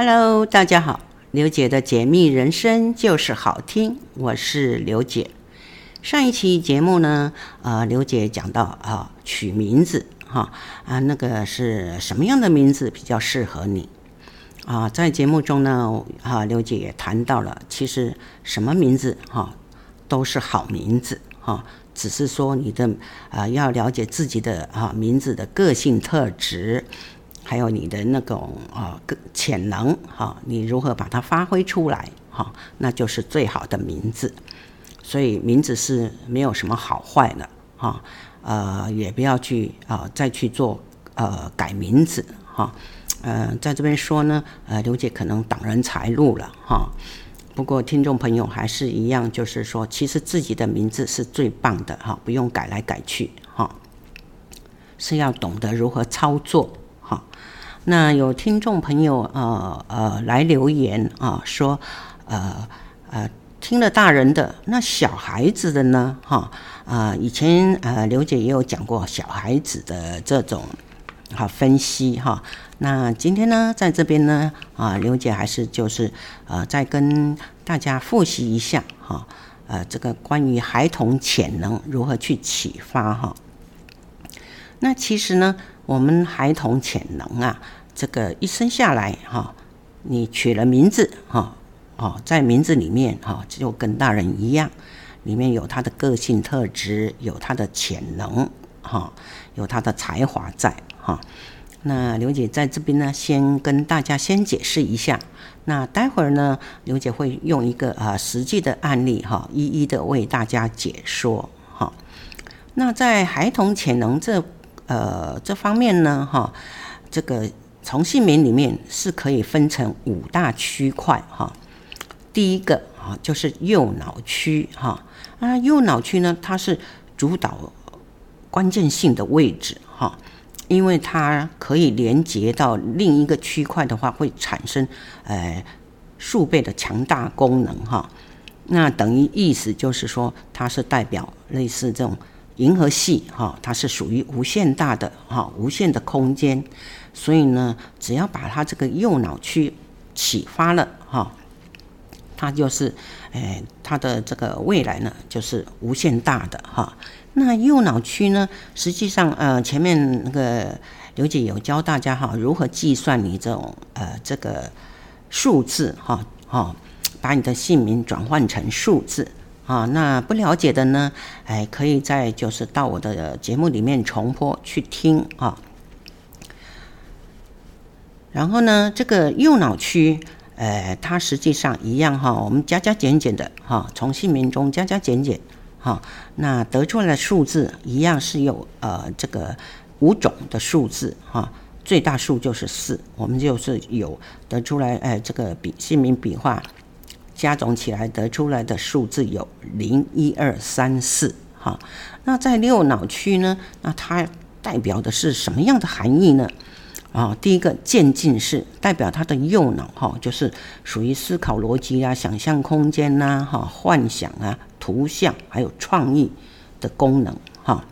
Hello，大家好，刘姐的解密人生就是好听，我是刘姐。上一期节目呢，呃，刘姐讲到啊、取名字哈啊，那个是什么样的名字比较适合你啊？在节目中呢，啊，刘姐也谈到了，其实什么名字哈都是好名字哈，只是说你的啊要了解自己的啊名字的个性特质。还有你的那种啊个潜能哈，你如何把它发挥出来哈，那就是最好的名字。所以名字是没有什么好坏的哈，呃，也不要去啊再去做呃改名字哈。呃，在这边说呢，呃，刘姐可能挡人财路了哈。不过听众朋友还是一样，就是说，其实自己的名字是最棒的哈，不用改来改去哈，是要懂得如何操作。那有听众朋友呃呃来留言啊，说呃呃听了大人的，那小孩子的呢？哈啊，以前呃刘姐也有讲过小孩子的这种好分析哈。那今天呢，在这边呢啊，刘姐还是就是呃再跟大家复习一下哈，呃这个关于孩童潜能如何去启发哈。那其实呢。我们孩童潜能啊，这个一生下来哈，你取了名字哈，哦，在名字里面哈，就跟大人一样，里面有他的个性特质，有他的潜能哈，有他的才华在哈。那刘姐在这边呢，先跟大家先解释一下。那待会儿呢，刘姐会用一个啊实际的案例哈，一一的为大家解说哈。那在孩童潜能这。呃，这方面呢，哈，这个从姓名里面是可以分成五大区块，哈。第一个啊，就是右脑区，哈，啊，右脑区呢，它是主导关键性的位置，哈，因为它可以连接到另一个区块的话，会产生呃数倍的强大功能，哈。那等于意思就是说，它是代表类似这种。银河系哈，它是属于无限大的哈，无限的空间，所以呢，只要把他这个右脑区启发了哈，他就是，哎，他的这个未来呢，就是无限大的哈。那右脑区呢，实际上呃，前面那个刘姐有教大家哈，如何计算你这种呃这个数字哈，哈，把你的姓名转换成数字。啊，那不了解的呢，哎，可以在就是到我的节目里面重播去听啊。然后呢，这个右脑区，呃，它实际上一样哈，我们加加减减的哈，从姓名中加加减减哈，那得出来的数字一样是有呃这个五种的数字哈，最大数就是四，我们就是有得出来哎这个笔姓名笔画。加总起来得出来的数字有零一二三四，哈，那在右脑区呢？那它代表的是什么样的含义呢？啊，第一个渐进式，代表他的右脑哈，就是属于思考逻辑啊、想象空间呐、哈、幻想啊、图像还有创意的功能哈，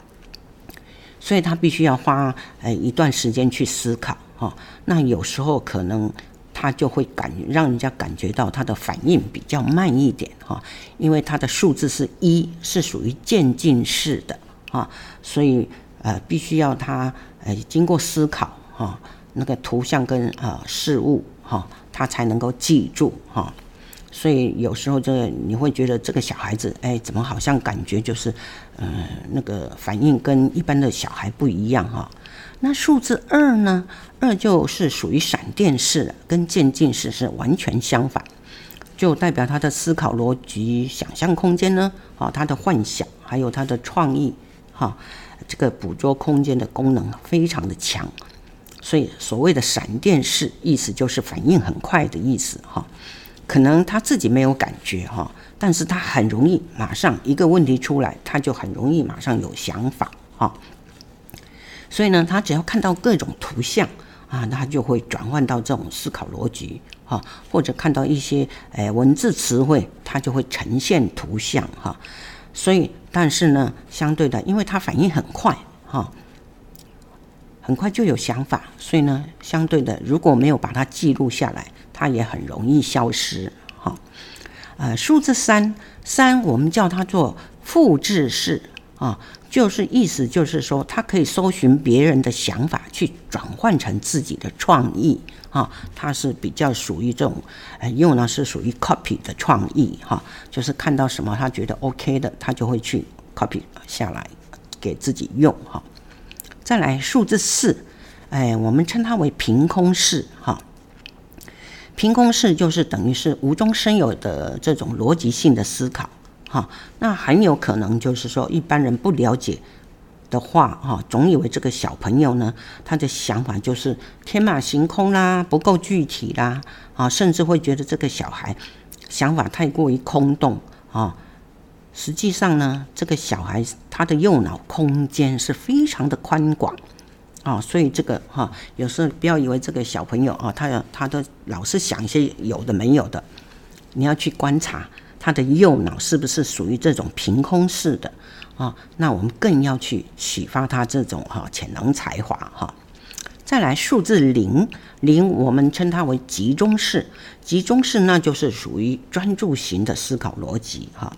所以他必须要花呃一段时间去思考哈。那有时候可能。他就会感让人家感觉到他的反应比较慢一点哈，因为他的数字是一，是属于渐进式的啊，所以呃必须要他呃经过思考哈，那个图像跟啊事物哈，他才能够记住哈，所以有时候这个你会觉得这个小孩子哎，怎么好像感觉就是嗯、那个反应跟一般的小孩不一样哈。那数字二呢？二就是属于闪电式的，跟渐进式是完全相反，就代表他的思考逻辑、想象空间呢，啊，他的幻想还有他的创意，哈，这个捕捉空间的功能非常的强。所以所谓的闪电式，意思就是反应很快的意思，哈。可能他自己没有感觉，哈，但是他很容易马上一个问题出来，他就很容易马上有想法，哈。所以呢，他只要看到各种图像啊，他就会转换到这种思考逻辑哈，或者看到一些诶文字词汇，他就会呈现图像哈。所以，但是呢，相对的，因为他反应很快哈，很快就有想法，所以呢，相对的，如果没有把它记录下来，它也很容易消失。哈，呃，数字三三，我们叫它做复制式啊，就是意思就是说，它可以搜寻别人的想法，去转换成自己的创意啊。它是比较属于这种，呃，用呢是属于 copy 的创意哈，就是看到什么他觉得 OK 的，他就会去 copy 下来给自己用哈。再来数字四，哎，我们称它为凭空式哈。凭空式就是等于是无中生有的这种逻辑性的思考哈。那很有可能就是说一般人不了解的话哈，总以为这个小朋友呢，他的想法就是天马行空啦，不够具体啦啊，甚至会觉得这个小孩想法太过于空洞啊。实际上呢，这个小孩他的右脑空间是非常的宽广啊，所以这个哈，有时候不要以为这个小朋友啊，他要他都老是想一些有的没有的，你要去观察他的右脑是不是属于这种凭空式的啊？那我们更要去启发他这种哈潜能才华哈。再来数字零零，我们称它为集中式，集中式那就是属于专注型的思考逻辑哈。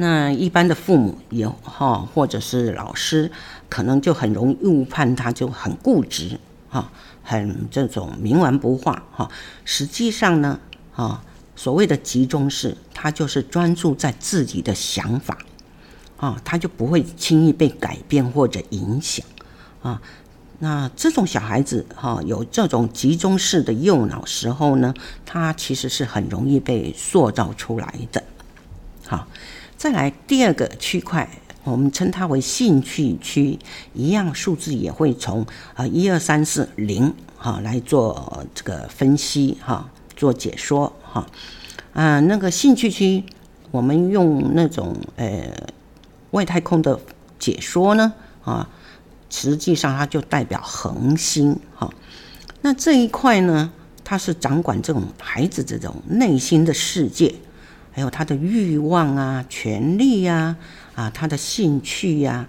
那一般的父母也哈，或者是老师，可能就很容易误判他，就很固执哈，很这种冥顽不化哈。实际上呢，啊，所谓的集中式，他就是专注在自己的想法啊，他就不会轻易被改变或者影响啊。那这种小孩子哈，有这种集中式的右脑时候呢，他其实是很容易被塑造出来的，好。再来第二个区块，我们称它为兴趣区，一样数字也会从啊一二三四零哈来做这个分析哈，做解说哈。啊，那个兴趣区，我们用那种呃外太空的解说呢啊，实际上它就代表恒星哈。那这一块呢，它是掌管这种孩子这种内心的世界。还有他的欲望啊、权力呀、啊、啊他的兴趣呀、啊，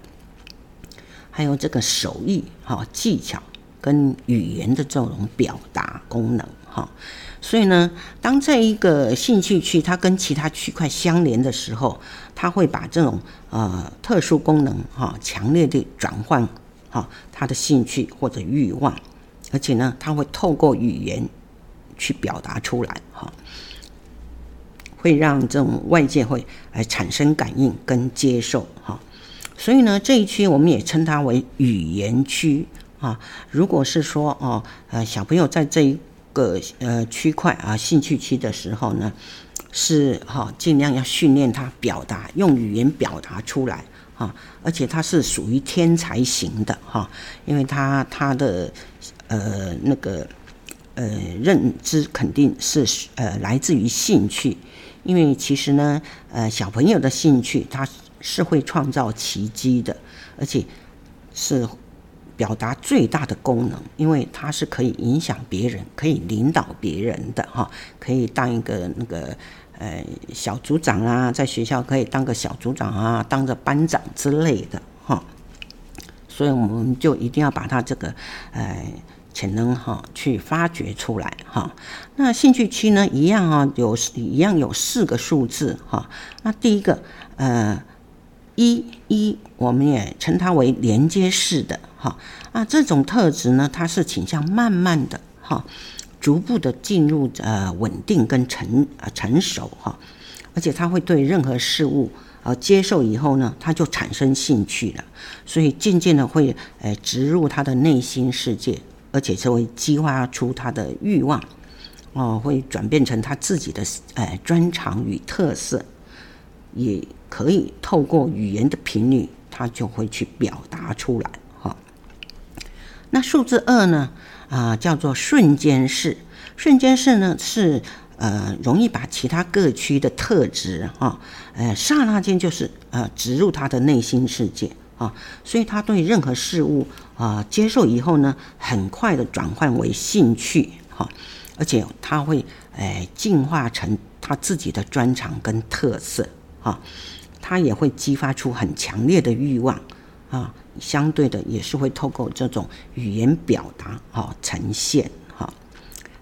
还有这个手艺、哈技巧跟语言的这种表达功能哈。所以呢，当这一个兴趣区它跟其他区块相连的时候，它会把这种呃特殊功能哈强烈的转换哈他的兴趣或者欲望，而且呢，它会透过语言去表达出来哈。会让这种外界会来产生感应跟接受哈，所以呢，这一区我们也称它为语言区啊。如果是说哦呃小朋友在这一个呃区块啊兴趣区的时候呢，是哈尽量要训练他表达，用语言表达出来哈，而且他是属于天才型的哈，因为他他的呃那个呃认知肯定是呃来自于兴趣。因为其实呢，呃，小朋友的兴趣他是会创造奇迹的，而且是表达最大的功能，因为他是可以影响别人，可以领导别人的哈，可以当一个那个呃小组长啊，在学校可以当个小组长啊，当个班长之类的哈，所以我们就一定要把他这个呃。潜能哈，去发掘出来哈。那兴趣区呢，一样啊，有一样有四个数字哈。那第一个呃一一，我们也称它为连接式的哈。啊，这种特质呢，它是倾向慢慢的哈，逐步的进入呃稳定跟成呃成熟哈。而且它会对任何事物呃接受以后呢，它就产生兴趣了，所以渐渐的会呃植入他的内心世界。而且是会激发出他的欲望，哦，会转变成他自己的呃专长与特色，也可以透过语言的频率，他就会去表达出来哈、哦。那数字二呢？啊、叫做瞬间式。瞬间式呢是呃容易把其他各区的特质哈，呃刹那间就是呃植入他的内心世界。啊，所以他对任何事物啊接受以后呢，很快的转换为兴趣哈，而且他会诶进化成他自己的专长跟特色哈，他也会激发出很强烈的欲望啊，相对的也是会透过这种语言表达哈呈现哈。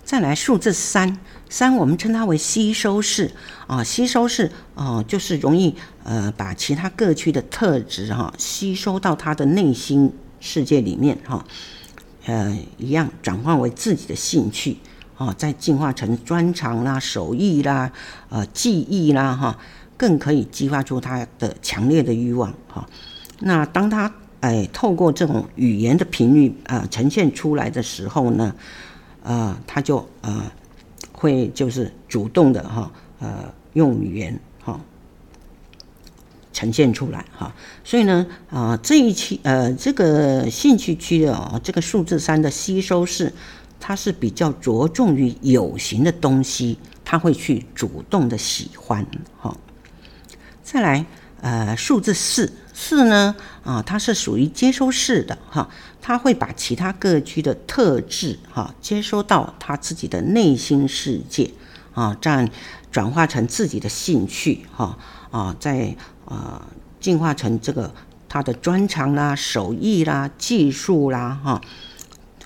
再来数字三，三我们称它为吸收式啊，吸收式啊，就是容易呃把其他各区的特质哈吸收到他的内心世界里面哈，呃一样转换为自己的兴趣啊，再进化成专长啦、手艺啦、呃技艺啦哈。更可以激发出他的强烈的欲望哈。那当他哎透过这种语言的频率啊呈现出来的时候呢，呃，他就呃会就是主动的哈呃用语言哈呈现出来哈。所以呢啊这一期呃这个兴趣区的哦这个数字三的吸收式，它是比较着重于有形的东西，他会去主动的喜欢哈。再来，呃，数字四四呢，啊，它是属于接收式的哈，它会把其他各区的特质哈接收到他自己的内心世界啊，这样转化成自己的兴趣哈啊，再呃进化成这个他的专长啦、手艺啦、技术啦哈，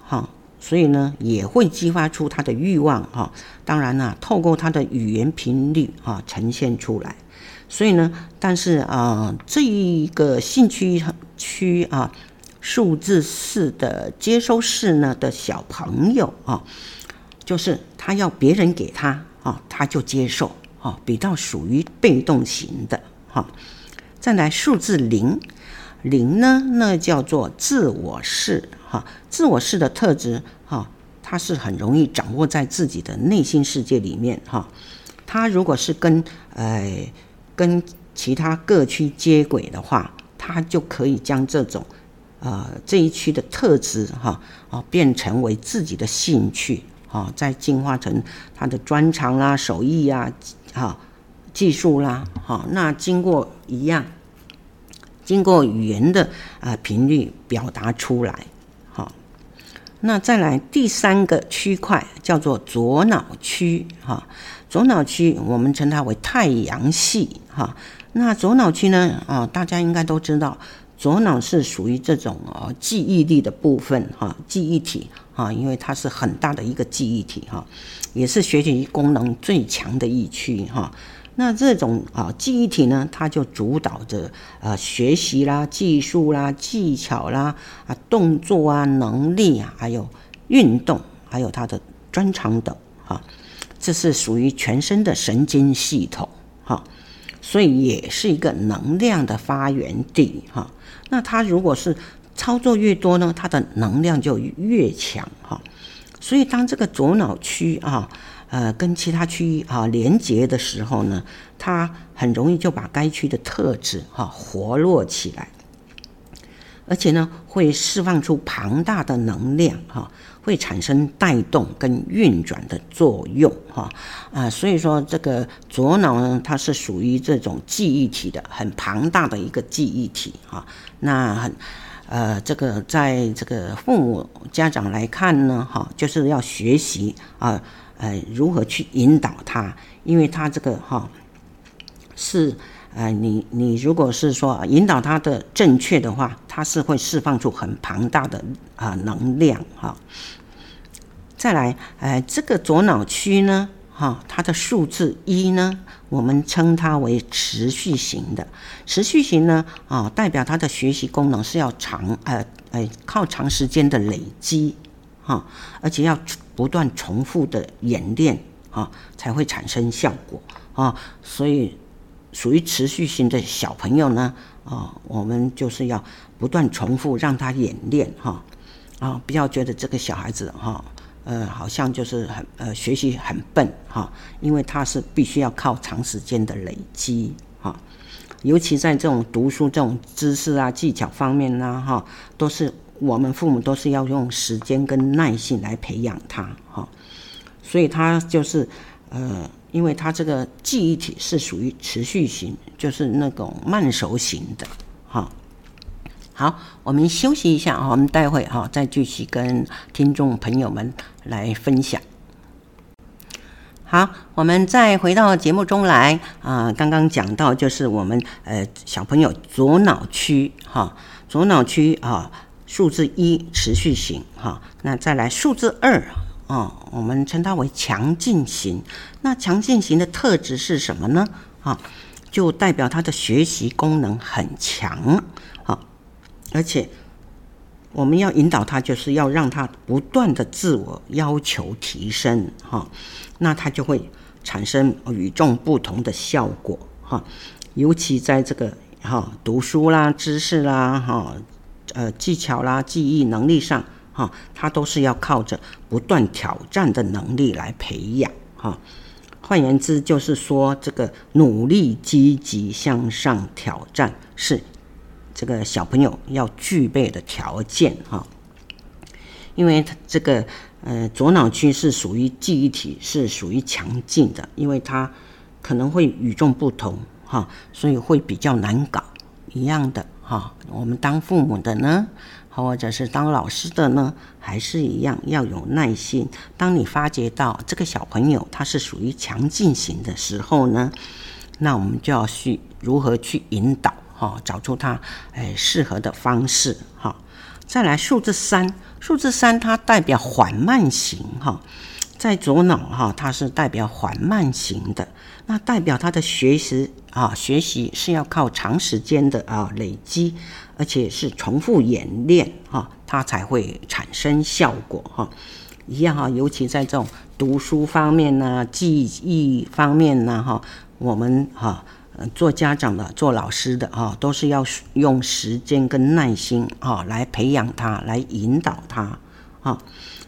好，所以呢也会激发出他的欲望哈。当然呢，透过他的语言频率啊呈现出来。所以呢，但是啊、这一个兴趣区啊，数字四的接收式呢的小朋友啊，就是他要别人给他啊，他就接受啊，比较属于被动型的哈、再来数字零，零呢，那叫做自我式哈、自我式的特质哈、他是很容易掌握在自己的内心世界里面哈。他、如果是跟呃。跟其他各区接轨的话，他就可以将这种，呃，这一区的特质哈，啊，变成为自己的兴趣，啊，再进化成他的专长啦、手艺呀，哈，技术啦，哈，那经过一样，经过语言的啊频率表达出来，那再来第三个区块叫做左脑区，哈。左脑区，我们称它为太阳系哈。那左脑区呢？啊，大家应该都知道，左脑是属于这种哦记忆力的部分哈，记忆体哈，因为它是很大的一个记忆体哈，也是学习功能最强的一区哈。那这种啊记忆体呢，它就主导着呃学习啦、技术啦、技巧啦啊、动作啊、能力啊，还有运动，还有它的专长等哈。这是属于全身的神经系统，哈，所以也是一个能量的发源地，哈。那它如果是操作越多呢，它的能量就越强，哈。所以当这个左脑区啊，呃，跟其他区域啊连接的时候呢，它很容易就把该区的特质哈活络起来，而且呢，会释放出庞大的能量，哈。会产生带动跟运转的作用，哈啊，所以说这个左脑呢，它是属于这种记忆体的，很庞大的一个记忆体，哈。那很呃，这个在这个父母家长来看呢，哈，就是要学习啊，呃如何去引导他，因为他这个哈是。呃，你你如果是说引导他的正确的话，他是会释放出很庞大的啊、能量哈。再来，呃，这个左脑区呢，哈，它的数字一呢，我们称它为持续型的。持续型呢，啊，代表它的学习功能是要长，呃，呃，靠长时间的累积，哈，而且要不断重复的演练，啊，才会产生效果，啊，所以。属于持续性的小朋友呢，啊，我们就是要不断重复让他演练哈，啊，不要觉得这个小孩子哈，呃，好像就是很呃学习很笨哈，因为他是必须要靠长时间的累积哈，尤其在这种读书这种知识啊技巧方面呢哈，都是我们父母都是要用时间跟耐心来培养他哈，所以他就是呃。因为他这个记忆体是属于持续型，就是那种慢熟型的，哈。好，我们休息一下啊，我们待会哈再继续跟听众朋友们来分享。好，我们再回到节目中来啊，刚刚讲到就是我们呃小朋友左脑区哈，左脑区啊，数字一持续型哈，那再来数字二啊，我们称它为强劲型。那强劲型的特质是什么呢？啊，就代表他的学习功能很强啊，而且我们要引导他，就是要让他不断的自我要求提升哈。那它就会产生与众不同的效果哈，尤其在这个哈读书啦、知识啦、哈呃技巧啦、记忆能力上哈，他都是要靠着不断挑战的能力来培养哈。换言之，就是说这个努力、积极向上、挑战是这个小朋友要具备的条件哈，因为他这个。呃，左脑区是属于记忆体，是属于强劲的，因为它可能会与众不同哈，所以会比较难搞。一样的哈，我们当父母的呢，或者是当老师的呢，还是一样要有耐心。当你发觉到这个小朋友他是属于强劲型的时候呢，那我们就要去如何去引导哈，找出他诶适合的方式哈。再来数字三，数字三它代表缓慢型哈，在左脑哈，它是代表缓慢型的，那代表他的学习啊，学习是要靠长时间的啊累积，而且是重复演练哈，它才会产生效果哈。一样哈，尤其在这种读书方面呢，记忆方面呢哈，我们哈。做家长的、做老师的哈，都是要用时间跟耐心哈来培养他，来引导他啊。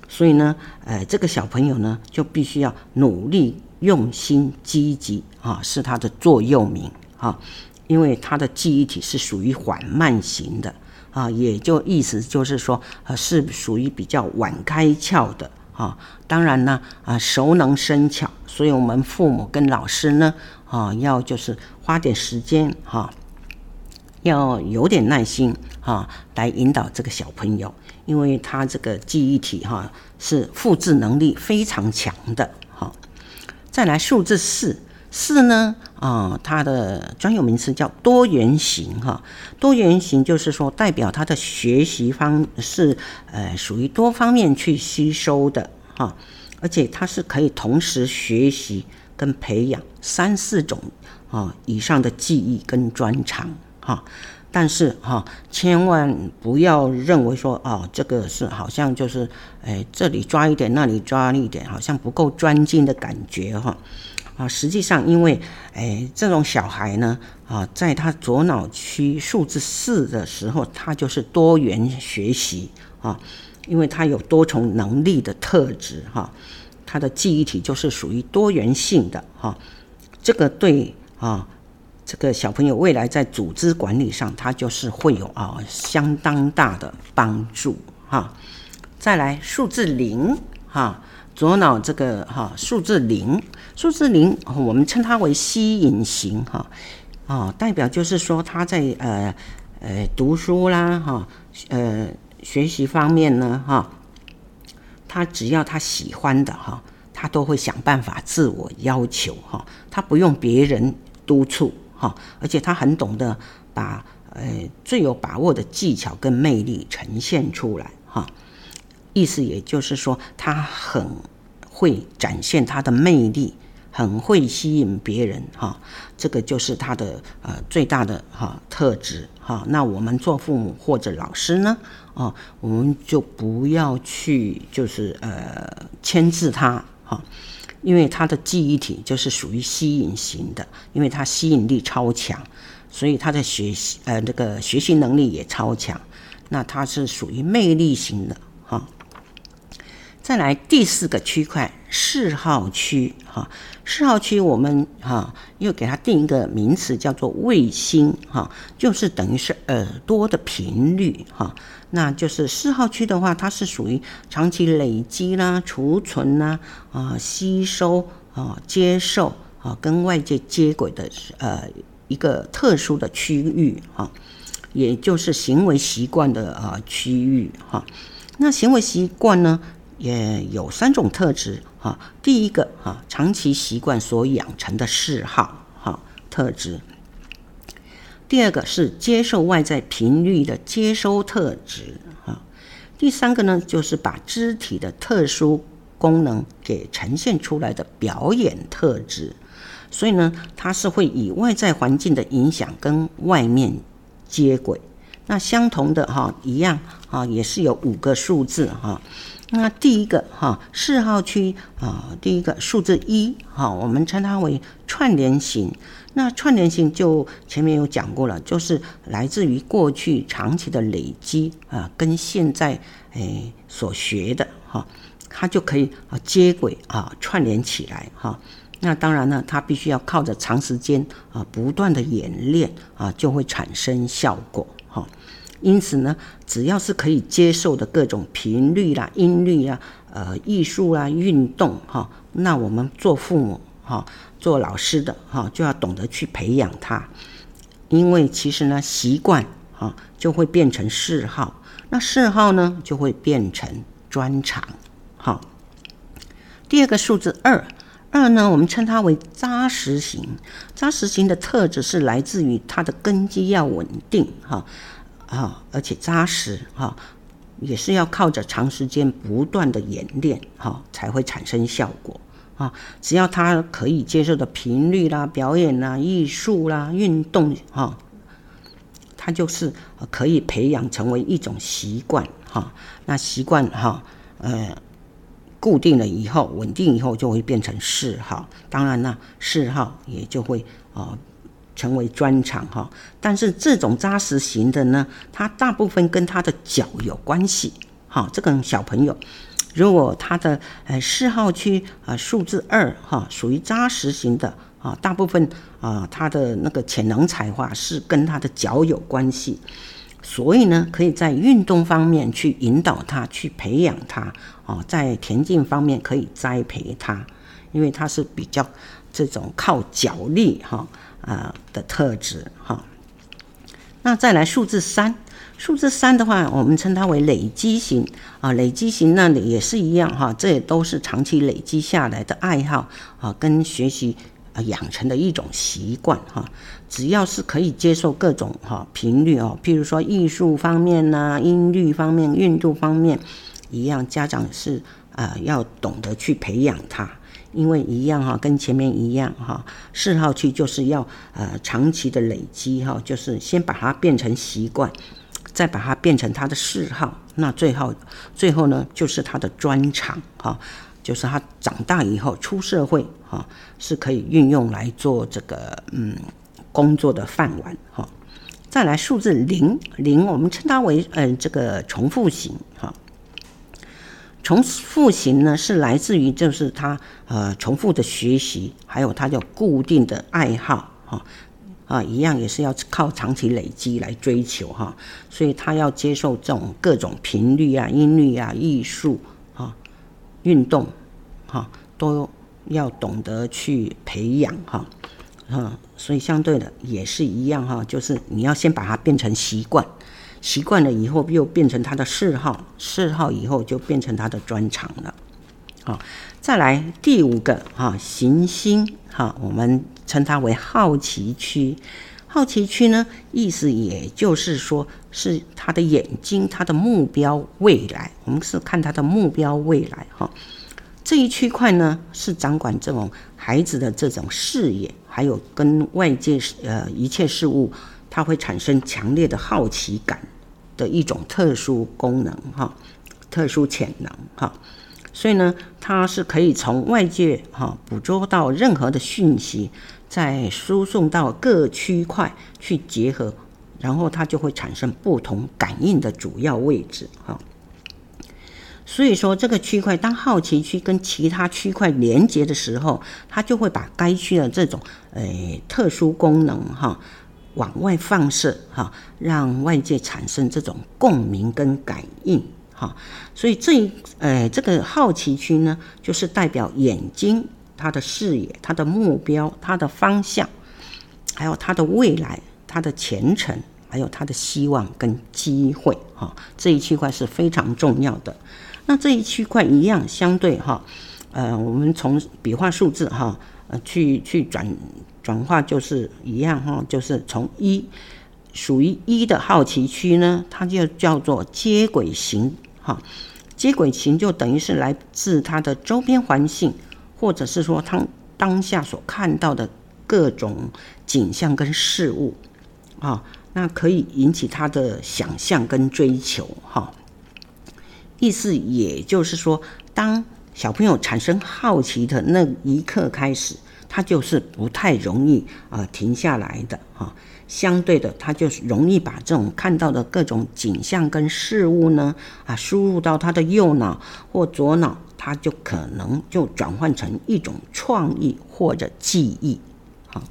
所以呢，呃，这个小朋友呢，就必须要努力、用心、积极啊，是他的座右铭啊。因为他的记忆体是属于缓慢型的啊，也就意思就是说，呃，是属于比较晚开窍的啊。当然呢，啊，熟能生巧，所以我们父母跟老师呢。啊，要就是花点时间哈，要有点耐心哈，来引导这个小朋友，因为他这个记忆体哈是复制能力非常强的哈。再来数字四，四呢啊，它的专有名词叫多元型哈。多元型就是说代表他的学习方是呃属于多方面去吸收的哈，而且他是可以同时学习。跟培养三四种啊以上的技艺跟专长哈，但是哈千万不要认为说哦这个是好像就是哎这里抓一点那里抓一点，好像不够专精的感觉哈啊实际上因为哎这种小孩呢啊在他左脑区数字四的时候，他就是多元学习啊，因为他有多重能力的特质哈。他的记忆体就是属于多元性的哈，这个对啊，这个小朋友未来在组织管理上，他就是会有啊相当大的帮助哈。再来数字零哈，左脑这个哈数字零，数字零我们称它为吸引型哈啊，代表就是说他在呃呃读书啦哈呃学习方面呢哈。他只要他喜欢的哈，他都会想办法自我要求哈，他不用别人督促哈，而且他很懂得把呃最有把握的技巧跟魅力呈现出来哈。意思也就是说，他很会展现他的魅力，很会吸引别人哈。这个就是他的呃最大的哈特质哈。那我们做父母或者老师呢？哦，我们就不要去，就是呃牵制他哈，因为他的记忆体就是属于吸引型的，因为他吸引力超强，所以他的学习呃那个学习能力也超强，那他是属于魅力型的哈。再来第四个区块，四号区哈，四号区我们哈又给它定一个名词叫做卫星哈，就是等于是耳朵的频率哈，那就是四号区的话，它是属于长期累积啦、储存啦、啊吸收啊、接受啊跟外界接轨的呃一个特殊的区域哈，也就是行为习惯的啊区域哈，那行为习惯呢？也有三种特质哈，第一个哈，长期习惯所养成的嗜好哈特质；第二个是接受外在频率的接收特质哈；第三个呢，就是把肢体的特殊功能给呈现出来的表演特质。所以呢，它是会以外在环境的影响跟外面接轨。那相同的哈，一样啊，也是有五个数字哈。那第一个哈，四号区啊，第一个数字一哈，我们称它为串联型。那串联型就前面有讲过了，就是来自于过去长期的累积啊，跟现在诶所学的哈，它就可以啊接轨啊串联起来哈。那当然呢，它必须要靠着长时间啊不断的演练啊，就会产生效果。因此呢，只要是可以接受的各种频率啦、音律啊、呃、艺术啦、运动哈，那我们做父母哈、做老师的哈，就要懂得去培养他。因为其实呢，习惯哈就会变成嗜好，那嗜好呢就会变成专长。好，第二个数字二，二呢，我们称它为扎实型。扎实型的特质是来自于它的根基要稳定哈。啊，而且扎实哈，也是要靠着长时间不断的演练哈，才会产生效果啊。只要他可以接受的频率啦、表演啦、艺术啦、运动哈，他就是可以培养成为一种习惯哈。那习惯哈，呃，固定了以后，稳定以后就会变成嗜好。当然呢，嗜好也就会啊。成为专长哈，但是这种扎实型的呢，它大部分跟他的脚有关系。哈，这个小朋友，如果他的呃嗜好区啊数字二哈，属于扎实型的啊，大部分啊他的那个潜能才华是跟他的脚有关系，所以呢，可以在运动方面去引导他，去培养他啊，在田径方面可以栽培他，因为他是比较这种靠脚力哈。啊的特质哈，那再来数字三，数字三的话，我们称它为累积型啊，累积型那里也是一样哈，这也都是长期累积下来的爱好啊，跟学习啊养成的一种习惯哈。只要是可以接受各种哈频率哦，譬如说艺术方面呐、音律方面、运动方面一样，家长是啊要懂得去培养他。因为一样哈，跟前面一样哈，嗜好区就是要呃长期的累积哈，就是先把它变成习惯，再把它变成他的嗜好，那最后最后呢就是他的专长哈，就是他长大以后出社会哈是可以运用来做这个嗯工作的饭碗哈。再来数字零零，我们称它为嗯、这个重复型哈。重复型呢，是来自于就是他呃重复的学习，还有他有固定的爱好哈啊，一样也是要靠长期累积来追求哈，所以他要接受这种各种频率啊、音律啊、艺术啊、运动哈，都要懂得去培养哈啊，所以相对的也是一样哈，就是你要先把它变成习惯。习惯了以后，又变成他的嗜好；嗜好以后，就变成他的专长了。好，再来第五个哈，行星哈，我们称它为好奇区。好奇区呢，意思也就是说是他的眼睛，他的目标未来。我们是看他的目标未来哈。这一区块呢，是掌管这种孩子的这种视野，还有跟外界呃一切事物。它会产生强烈的好奇感的一种特殊功能哈，特殊潜能哈，所以呢，它是可以从外界哈捕捉到任何的讯息，再输送到各区块去结合，然后它就会产生不同感应的主要位置哈。所以说，这个区块当好奇区跟其他区块连接的时候，它就会把该区的这种诶特殊功能哈。往外放射哈，让外界产生这种共鸣跟感应哈，所以这一呃这个好奇区呢，就是代表眼睛它的视野、它的目标、它的方向，还有它的未来、它的前程，还有它的希望跟机会哈，这一区块是非常重要的。那这一区块一样相对哈，呃，我们从笔画数字哈，呃，去去转转化就是一样哈，就是从一属于一的好奇区呢，它就叫做接轨型哈。接轨型就等于是来自它的周边环境，或者是说它当下所看到的各种景象跟事物啊，那可以引起他的想象跟追求哈。意思也就是说，当小朋友产生好奇的那一刻开始，他就是不太容易啊、停下来的哈。相对的，他就是容易把这种看到的各种景象跟事物呢啊输入到他的右脑或左脑，他就可能就转换成一种创意或者记忆。好，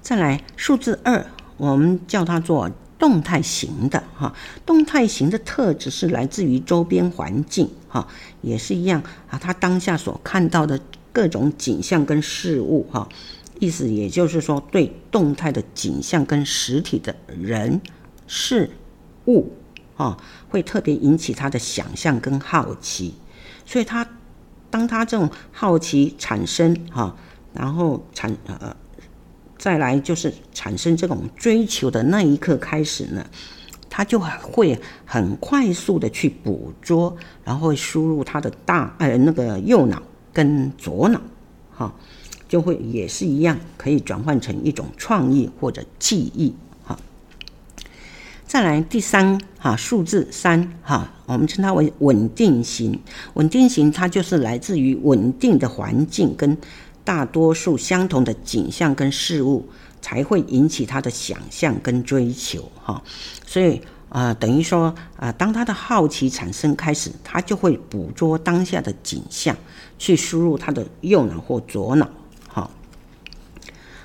再来数字二，我们叫它做。动态型的哈，动态型的特质是来自于周边环境哈，也是一样啊，他当下所看到的各种景象跟事物哈，意思也就是说，对动态的景象跟实体的人事物啊，会特别引起他的想象跟好奇，所以他当他这种好奇产生哈，然后产呃。再来就是产生这种追求的那一刻开始呢，他就会很快速的去捕捉，然后输入他的大呃那个右脑跟左脑，哈，就会也是一样可以转换成一种创意或者记忆，哈。再来第三哈数字三哈，我们称它为稳定型，稳定型它就是来自于稳定的环境跟。大多数相同的景象跟事物才会引起他的想象跟追求，哈，所以啊、等于说啊、当他的好奇产生开始，他就会捕捉当下的景象，去输入他的右脑或左脑，好，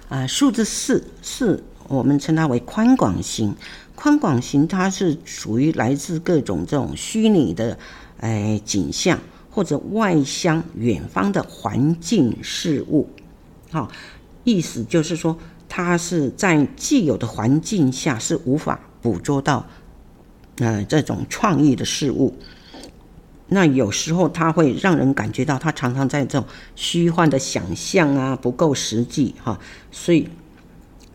啊，数字四四，我们称它为宽广型，宽广型它是属于来自各种这种虚拟的诶、呃、景象。或者外乡远方的环境事物，好，意思就是说，它是在既有的环境下是无法捕捉到，呃，这种创意的事物。那有时候它会让人感觉到，它常常在这种虚幻的想象啊，不够实际哈，所以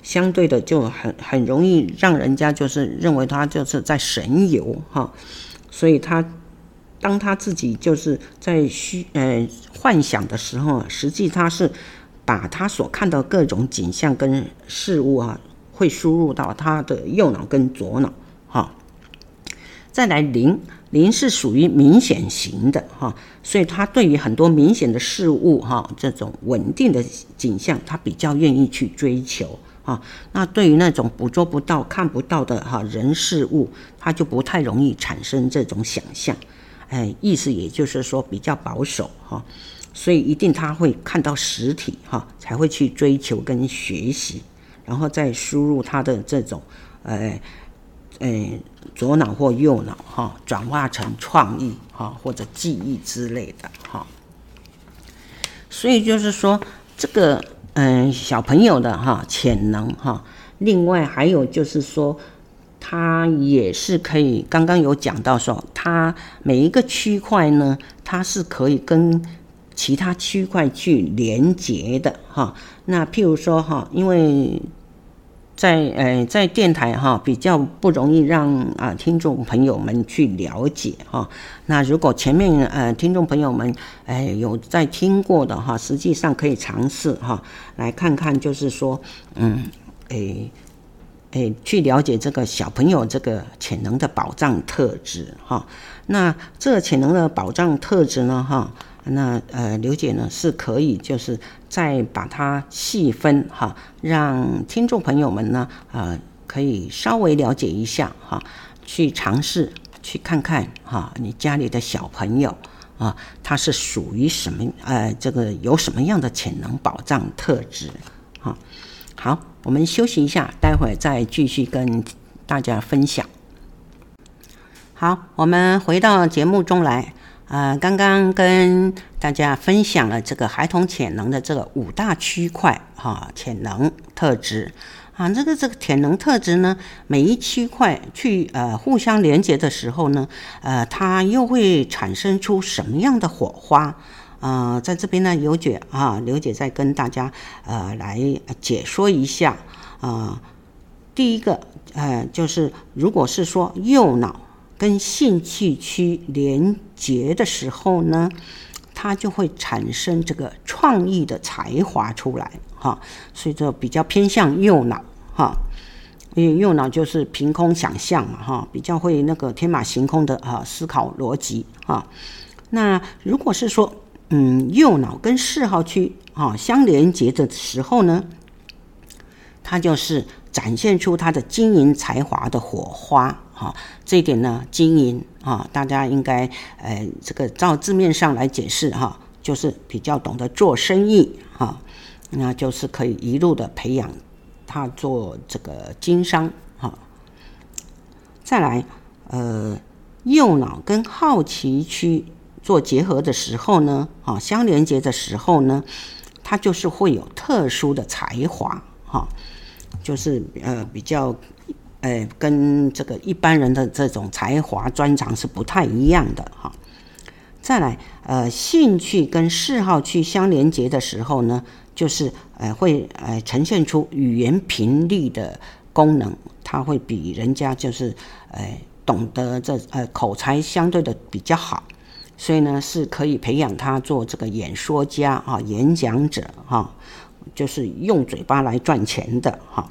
相对的就很很容易让人家就是认为他就是在神游哈，所以他。当他自己就是在虚呃幻想的时候，实际他是把他所看到各种景象跟事物啊，会输入到他的右脑跟左脑哈。再来零零是属于明显型的哈，所以他对于很多明显的事物哈，这种稳定的景象，他比较愿意去追求哈。那对于那种捕捉不到、看不到的哈人事物，他就不太容易产生这种想象。哎，意思也就是说比较保守哈，所以一定他会看到实体哈，才会去追求跟学习，然后再输入他的这种，呃，呃，左脑或右脑哈，转化成创意哈或者记忆之类的哈。所以就是说这个嗯小朋友的哈潜能哈，另外还有就是说。他也是可以，刚刚有讲到说，他每一个区块呢，它是可以跟其他区块去连接的哈。那譬如说哈，因为在呃在电台哈比较不容易让啊听众朋友们去了解哈。那如果前面呃听众朋友们哎有在听过的哈，实际上可以尝试哈来看看，就是说嗯哎。诶，去了解这个小朋友这个潜能的宝藏特质哈。那这潜能的宝藏特质呢哈，那呃刘姐呢是可以就是再把它细分哈，让听众朋友们呢呃可以稍微了解一下哈，去尝试去看看哈，你家里的小朋友啊，他是属于什么呃这个有什么样的潜能保障特质哈。好，我们休息一下，待会儿再继续跟大家分享。好，我们回到节目中来。呃，刚刚跟大家分享了这个孩童潜能的这个五大区块哈，潜能特质啊，这个这个潜能特质呢，每一区块去呃互相连接的时候呢，呃，它又会产生出什么样的火花？呃，在这边呢，刘姐啊，刘姐再跟大家呃来解说一下啊、第一个呃，就是如果是说右脑跟兴趣区连接的时候呢，它就会产生这个创意的才华出来哈，所以就比较偏向右脑哈，因为右脑就是凭空想象嘛哈，比较会那个天马行空的啊思考逻辑哈。那如果是说嗯右脑跟嗜好区啊相连接的时候呢，它就是展现出它的经营才华的火花。啊，这一点呢，经营啊，大家应该呃，这个照字面上来解释哈，就是比较懂得做生意哈，那就是可以一路的培养他做这个经商哈。再来，呃，右脑跟好奇区做结合的时候呢，啊，相连接的时候呢，他就是会有特殊的才华哈，就是呃比较。哎，跟这个一般人的这种才华专长是不太一样的哈。再来，呃，兴趣跟嗜好去相连接的时候呢，就是呃会呃呈现出语言频率的功能，它会比人家就是呃懂得这呃口才相对的比较好，所以呢是可以培养他做这个演说家啊、演讲者哈，就是用嘴巴来赚钱的哈。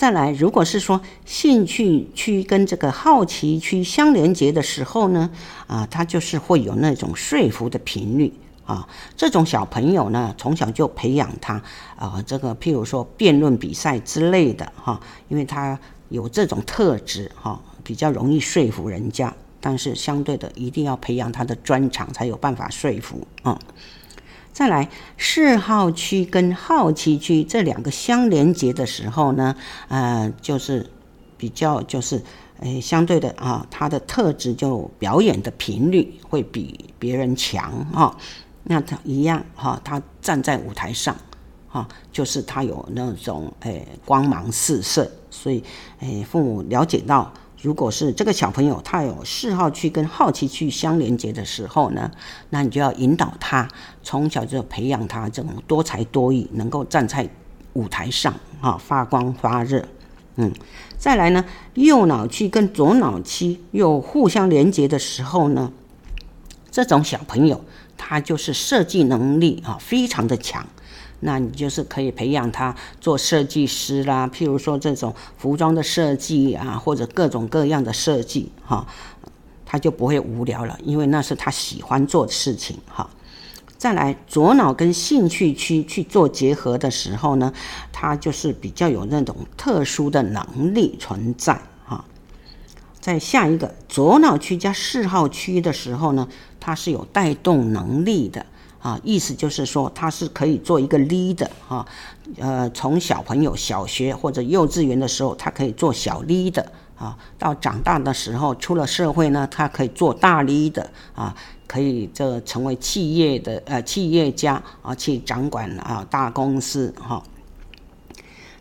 再来，如果是说兴趣区跟这个好奇区相连接的时候呢，啊，他就是会有那种说服的频率啊。这种小朋友呢，从小就培养他啊，这个譬如说辩论比赛之类的哈，因为他有这种特质哈，比较容易说服人家。但是相对的，一定要培养他的专长，才有办法说服啊。再来，嗜好区跟好奇区这两个相连接的时候呢，呃，就是比较就是，诶，相对的啊，他的特质就表演的频率会比别人强哈。那他一样哈，他站在舞台上，哈，就是他有那种诶光芒四射，所以诶父母了解到。如果是这个小朋友他有嗜好区跟好奇区相连接的时候呢，那你就要引导他从小就培养他这种多才多艺，能够站在舞台上啊发光发热。嗯，再来呢，右脑区跟左脑区又互相连接的时候呢，这种小朋友他就是设计能力啊非常的强。那你就是可以培养他做设计师啦，譬如说这种服装的设计啊，或者各种各样的设计哈，他就不会无聊了，因为那是他喜欢做的事情哈。再来，左脑跟兴趣区去做结合的时候呢，他就是比较有那种特殊的能力存在哈。在下一个左脑区加嗜好区的时候呢，他是有带动能力的。啊，意思就是说，他是可以做一个 leader 啊，呃，从小朋友小学或者幼稚园的时候，他可以做小 leader 啊，到长大的时候出了社会呢，他可以做大 leader 啊，可以这成为企业的呃企业家啊，去掌管啊大公司哈、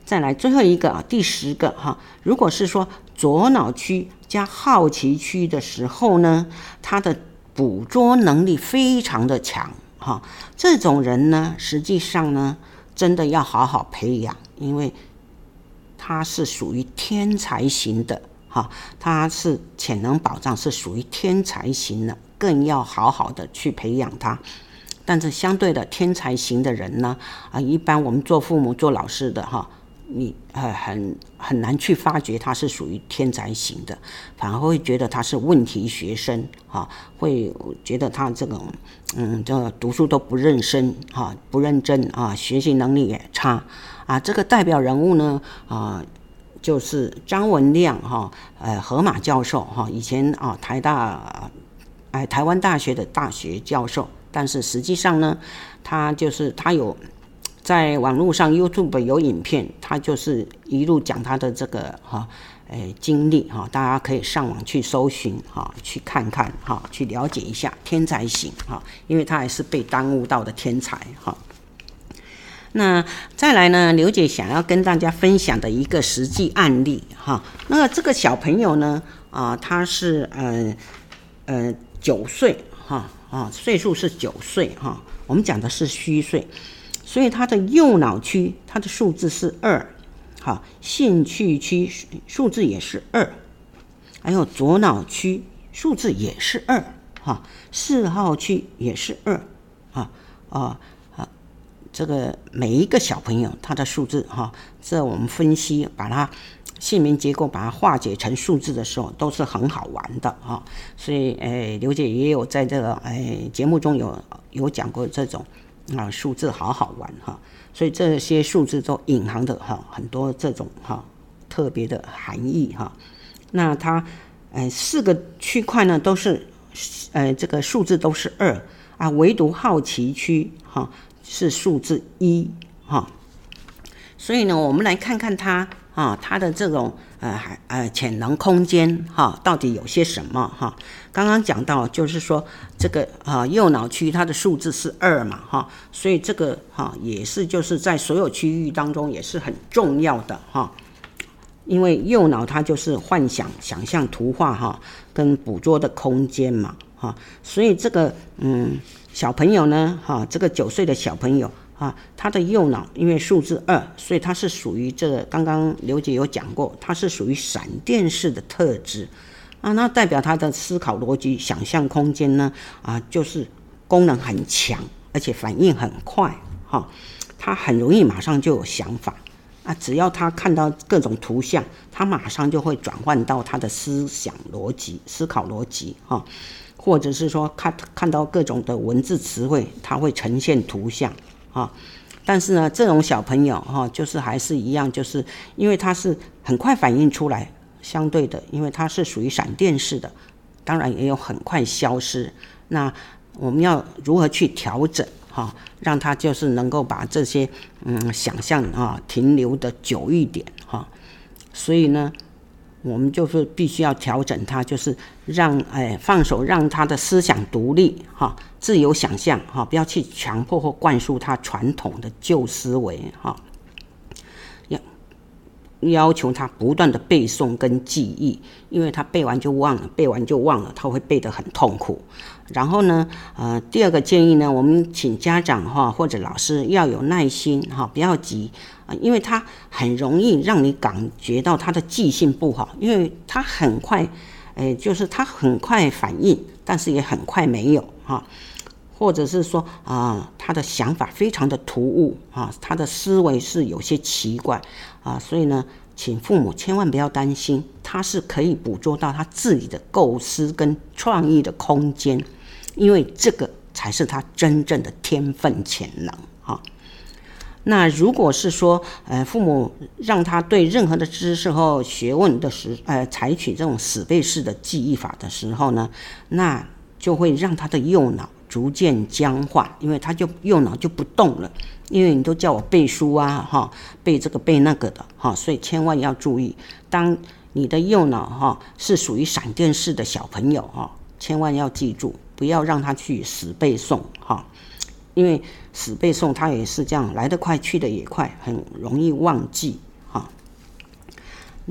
再来最后一个啊，第十个哈、如果是说左脑区加好奇区的时候呢，他的捕捉能力非常的强。哈，这种人呢，实际上呢，真的要好好培养，因为他是属于天才型的，哈，他是潜能保障是属于天才型的，更要好好的去培养他。但是相对的，天才型的人呢，啊，一般我们做父母、做老师的，哈。你呃很很难去发觉他是属于天才型的，反而会觉得他是问题学生哈，会觉得他这种嗯这读书都不认真哈，不认真啊，学习能力也差啊。这个代表人物呢啊，就是张文亮哈，呃河马教授哈，以前啊台大哎台湾大学的大学教授，但是实际上呢，他就是他有。在网络上，YouTube 有影片，他就是一路讲他的这个哈，诶经历哈，大家可以上网去搜寻哈，去看看哈，去了解一下天才型哈，因为他还是被耽误到的天才哈。那再来呢，刘姐想要跟大家分享的一个实际案例哈，那这个小朋友呢，啊，他是呃呃九岁哈啊，岁数是九岁哈，我们讲的是虚岁，所以他的右脑区它的数字是二，好，兴趣区数字也是二，还有左脑区数字也是二，哈，四号区也是二，啊啊啊，这个每一个小朋友他的数字哈，这我们分析把它。姓名结构把它化解成数字的时候，都是很好玩的哈。所以，诶，刘姐也有在这个诶节目中有有讲过这种啊数字好好玩哈。所以这些数字都隐含的哈很多这种哈特别的含义哈。那它诶四个区块呢都是诶这个数字都是二啊，唯独好奇区哈是数字一哈。所以呢，我们来看看它。啊，它的这种呃，还呃潜能空间哈，到底有些什么哈？刚刚讲到就是说这个啊右脑区它的数字是二嘛哈，所以这个哈也是就是在所有区域当中也是很重要的哈，因为右脑它就是幻想、想象、图画哈跟捕捉的空间嘛哈，所以这个嗯小朋友呢哈，这个九岁的小朋友。啊，他的右脑因为数字二，所以他是属于这个。刚刚刘姐有讲过，他是属于闪电式的特质啊，那代表他的思考逻辑、想象空间呢啊，就是功能很强，而且反应很快。哈、他很容易马上就有想法啊，只要他看到各种图像，他马上就会转换到他的思想逻辑、思考逻辑啊，或者是说看看到各种的文字词汇，他会呈现图像。啊，但是呢，这种小朋友哈，就是还是一样，就是因为他是很快反应出来，相对的，因为它是属于闪电式的，当然也有很快消失。那我们要如何去调整哈，让他就是能够把这些嗯想象啊停留的久一点哈。所以呢。我们就是必须要调整他，就是让哎放手，让他的思想独立哈，自由想象哈，不要去强迫或灌输他传统的旧思维哈。要求他不断的背诵跟记忆，因为他背完就忘了，背完就忘了，他会背得很痛苦。然后呢，呃，第二个建议呢，我们请家长哈或者老师要有耐心哈，不要急啊。因为他很容易让你感觉到他的记性不好，因为他很快，诶，就是他很快反应，但是也很快没有哈，或者是说啊，他的想法非常的突兀啊，他的思维是有些奇怪啊，所以呢，请父母千万不要担心，他是可以捕捉到他自己的构思跟创意的空间，因为这个才是他真正的天分潜能啊。那如果是说，呃，父母让他对任何的知识或学问的时，呃，采取这种死背式的记忆法的时候呢，那就会让他的右脑逐渐僵化，因为他就右脑就不动了。因为你都叫我背书啊，哈，背这个背那个的，哈，所以千万要注意，当你的右脑哈是属于闪电式的小朋友哈，千万要记住，不要让他去死背诵，哈。因为死背诵，他也是这样，来得快，去得也快，很容易忘记。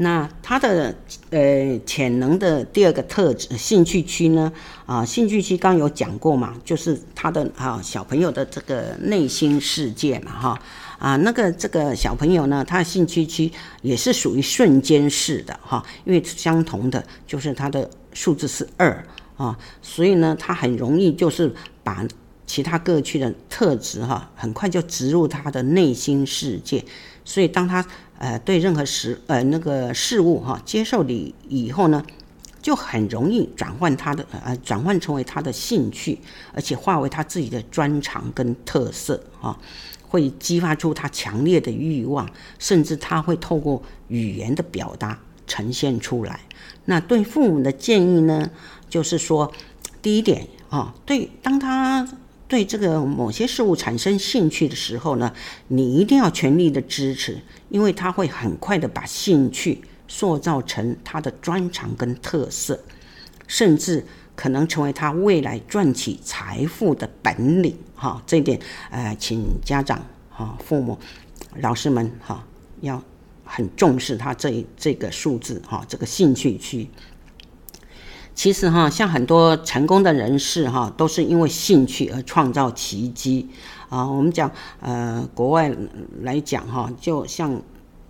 那他的呃潜能的第二个特质，兴趣区呢？啊，兴趣区刚有讲过嘛，就是他的啊小朋友的这个内心世界嘛哈。啊，那个这个小朋友呢，他的兴趣区也是属于瞬间式的哈，因为相同的就是他的数字是二啊，所以呢，他很容易就是把。其他各区的特质哈，很快就植入他的内心世界，所以当他呃对任何事呃那个事物哈接受你以后呢，就很容易转换他的呃转换成为他的兴趣，而且化为他自己的专长跟特色哈，会激发出他强烈的欲望，甚至他会透过语言的表达呈现出来。那对父母的建议呢，就是说第一点啊，对当他。对这个某些事物产生兴趣的时候呢，你一定要全力的支持，因为他会很快的把兴趣塑造成他的专长跟特色，甚至可能成为他未来赚取财富的本领。哈，这一点，呃，请家长、哈父母、老师们，哈，要很重视他这这个数字，哈，这个兴趣区。其实哈，像很多成功的人士哈，都是因为兴趣而创造奇迹啊。我们讲呃，国外来讲哈，就像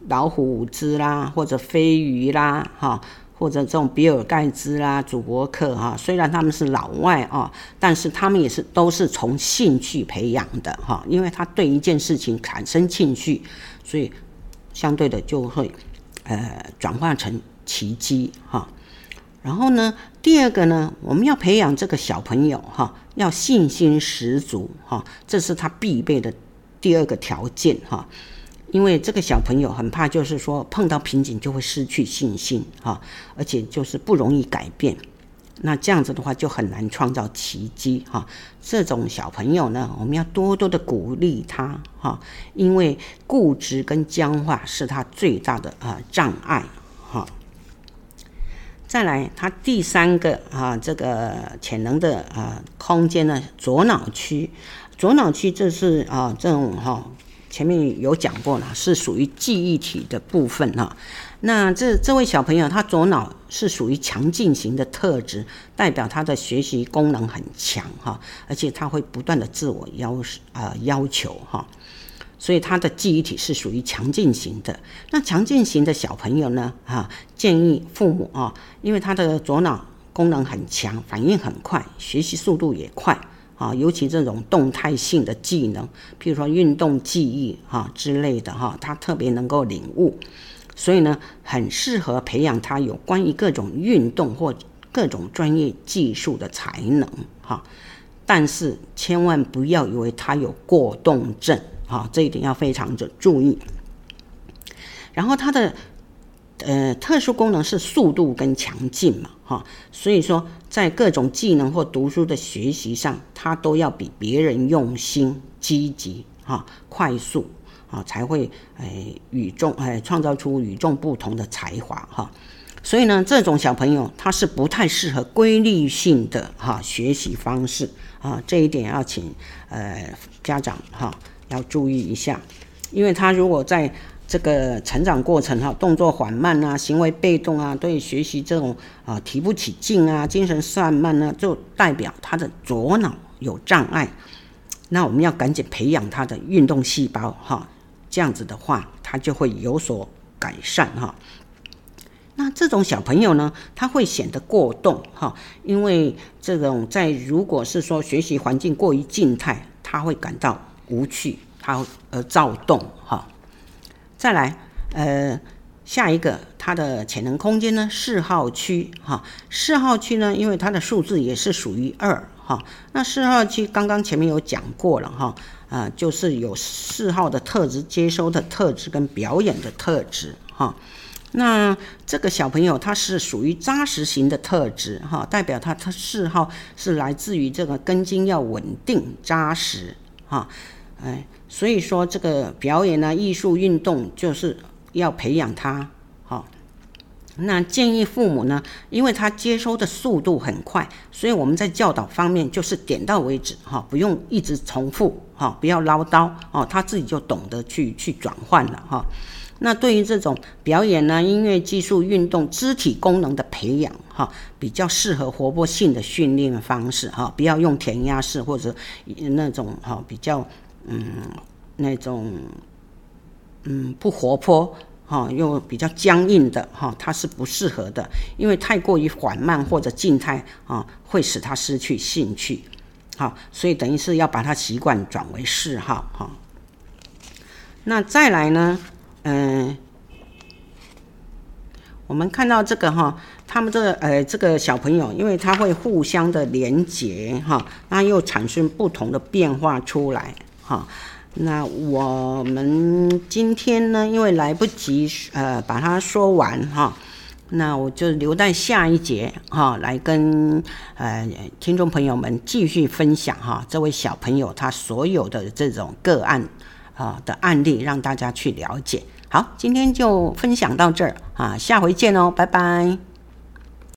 老虎伍兹啦，或者飞鱼啦，哈，或者这种比尔盖茨啦、祖伯克哈，虽然他们是老外啊，但是他们也是都是从兴趣培养的哈，因为他对一件事情产生兴趣，所以相对的就会呃转化成奇迹哈。然后呢，第二个呢，我们要培养这个小朋友哈，要信心十足哈，这是他必备的第二个条件哈。因为这个小朋友很怕，就是说碰到瓶颈就会失去信心哈，而且就是不容易改变。那这样子的话就很难创造奇迹哈。这种小朋友呢，我们要多多的鼓励他哈，因为固执跟僵化是他最大的啊障碍。再来，他第三个啊，这个潜能的啊空间呢，左脑区，左脑区这是啊这种哈，前面有讲过了，是属于记忆体的部分哈。那这这位小朋友，他左脑是属于强劲型的特质，代表他的学习功能很强哈，而且他会不断的自我要啊要求哈。所以他的记忆体是属于强劲型的。那强劲型的小朋友呢？啊，建议父母啊，因为他的左脑功能很强，反应很快，学习速度也快啊。尤其这种动态性的技能，譬如说运动记忆哈之类的哈，他特别能够领悟。所以呢，很适合培养他有关于各种运动或各种专业技术的才能哈。但是千万不要以为他有过动症。好，这一点要非常的注意。然后它的呃特殊功能是速度跟强劲嘛，哈，所以说在各种技能或读书的学习上，它都要比别人用心、积极、哈、快速啊，才会诶与众诶创造出与众不同的才华哈。所以呢，这种小朋友他是不太适合规律性的哈学习方式啊，这一点要请呃家长哈。要注意一下，因为他如果在这个成长过程哈，动作缓慢啊，行为被动啊，对学习这种啊提不起劲啊，精神散漫呢，就代表他的左脑有障碍。那我们要赶紧培养他的运动细胞哈，这样子的话，他就会有所改善哈。那这种小朋友呢，他会显得过动哈，因为这种在如果是说学习环境过于静态，他会感到。无趣，他呃躁动哈。再来，呃，下一个它的潜能空间呢，四号区哈。四号区呢，因为它的数字也是属于二哈。那四号区刚刚前面有讲过了哈，啊、就是有四号的特质、接收的特质跟表演的特质哈。那这个小朋友他是属于扎实型的特质哈，代表他他四号是来自于这个根基要稳定扎实哈。哎，所以说这个表演呢、艺术、运动，就是要培养他。好，那建议父母呢，因为他接收的速度很快，所以我们在教导方面就是点到为止，哈，不用一直重复，哈，不要唠叨，哦，他自己就懂得去去转换了，哈。那对于这种表演呢、音乐技术、运动、肢体功能的培养，哈，比较适合活泼性的训练方式，哈，不要用填鸭式或者那种哈比较。嗯，那种嗯不活泼哈，又比较僵硬的哈，它是不适合的，因为太过于缓慢或者静态啊，会使他失去兴趣。好，所以等于是要把他习惯转为嗜好哈。那再来呢，嗯，我们看到这个哈，他们这个呃这个小朋友，因为他会互相的连结哈，那又产生不同的变化出来。好，那我们今天呢，因为来不及呃把它说完哈，那我就留在下一节哈，来跟呃听众朋友们继续分享哈，这位小朋友他所有的这种个案啊的案例，让大家去了解。好，今天就分享到这儿啊，下回见哦，拜拜。